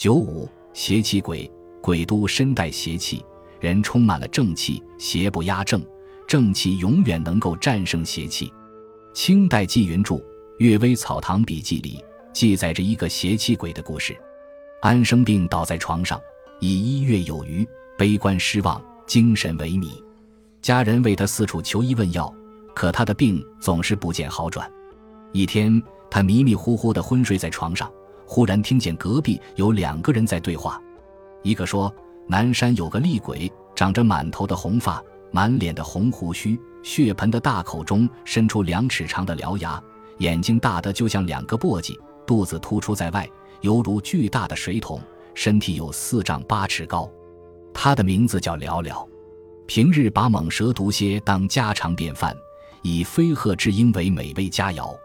九五邪气鬼，鬼都身带邪气，人充满了正气，邪不压正，正气永远能够战胜邪气。清代纪云著《阅微草堂笔记》里记载着一个邪气鬼的故事。安生病倒在床上，已一月有余，悲观失望，精神萎靡。家人为他四处求医问药，可他的病总是不见好转。一天，他迷迷糊糊地昏睡在床上，忽然听见隔壁有两个人在对话。一个说：“南山有个厉鬼，长着满头的红发，满脸的红胡须。”血盆的大口中伸出两尺长的獠牙，眼睛大得就像两个簸箕，肚子突出在外，犹如巨大的水桶，身体有四丈八尺高。他的名字叫寥寥，平日把猛蛇毒蝎当家常便饭，以飞鹤之鹰为美味佳肴，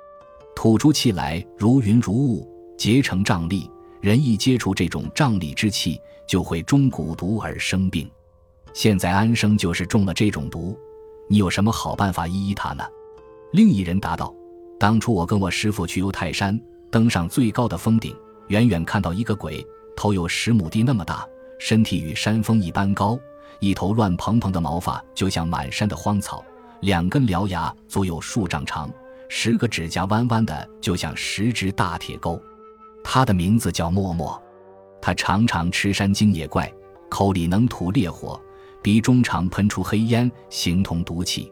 吐出气来如云如雾，结成瘴疠。人一接触这种瘴疠之气，就会中蛊毒而生病。现在安生就是中了这种毒。你有什么好办法医医他呢？另一人答道：“当初我跟我师傅去游泰山，登上最高的峰顶，远远看到一个鬼，头有十亩地那么大，身体与山峰一般高，一头乱蓬蓬的毛发就像满山的荒草，两根獠牙足有数丈长，十个指甲弯弯的就像十只大铁钩。他的名字叫默默，他常常吃山精野怪，口里能吐烈火。”鼻中常喷出黑烟，形同毒气，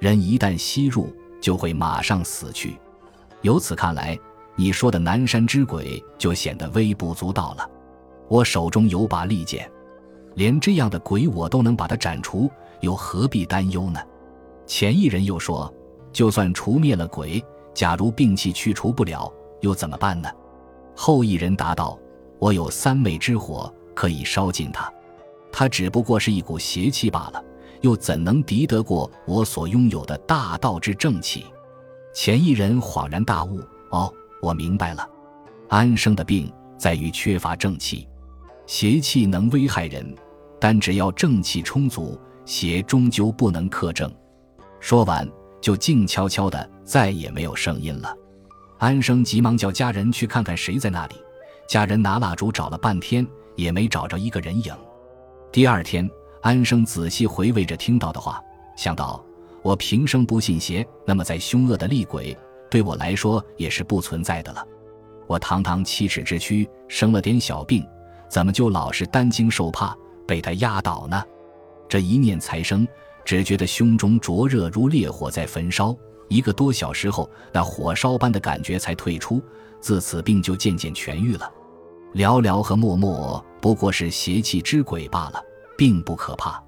人一旦吸入，就会马上死去。由此看来，你说的南山之鬼就显得微不足道了。我手中有把利剑，连这样的鬼我都能把它斩除，又何必担忧呢？前一人又说，就算除灭了鬼，假如病气去除不了，又怎么办呢？后一人答道：“我有三昧之火，可以烧尽它。”他只不过是一股邪气罢了，又怎能敌得过我所拥有的大道之正气？前一人恍然大悟：“哦，我明白了，安生的病在于缺乏正气，邪气能危害人，但只要正气充足，邪终究不能克正。”说完，就静悄悄的，再也没有声音了。安生急忙叫家人去看看谁在那里，家人拿蜡烛找了半天，也没找着一个人影。第二天，安生仔细回味着听到的话，想到我平生不信邪，那么再凶恶的厉鬼，对我来说也是不存在的了。我堂堂七尺之躯，生了点小病，怎么就老是担惊受怕，被他压倒呢？这一念才生，只觉得胸中灼热如烈火在焚烧，一个多小时后，那火烧般的感觉才退出，自此病就渐渐痊愈了。寥寥和默默不过是邪气之鬼罢了，并不可怕。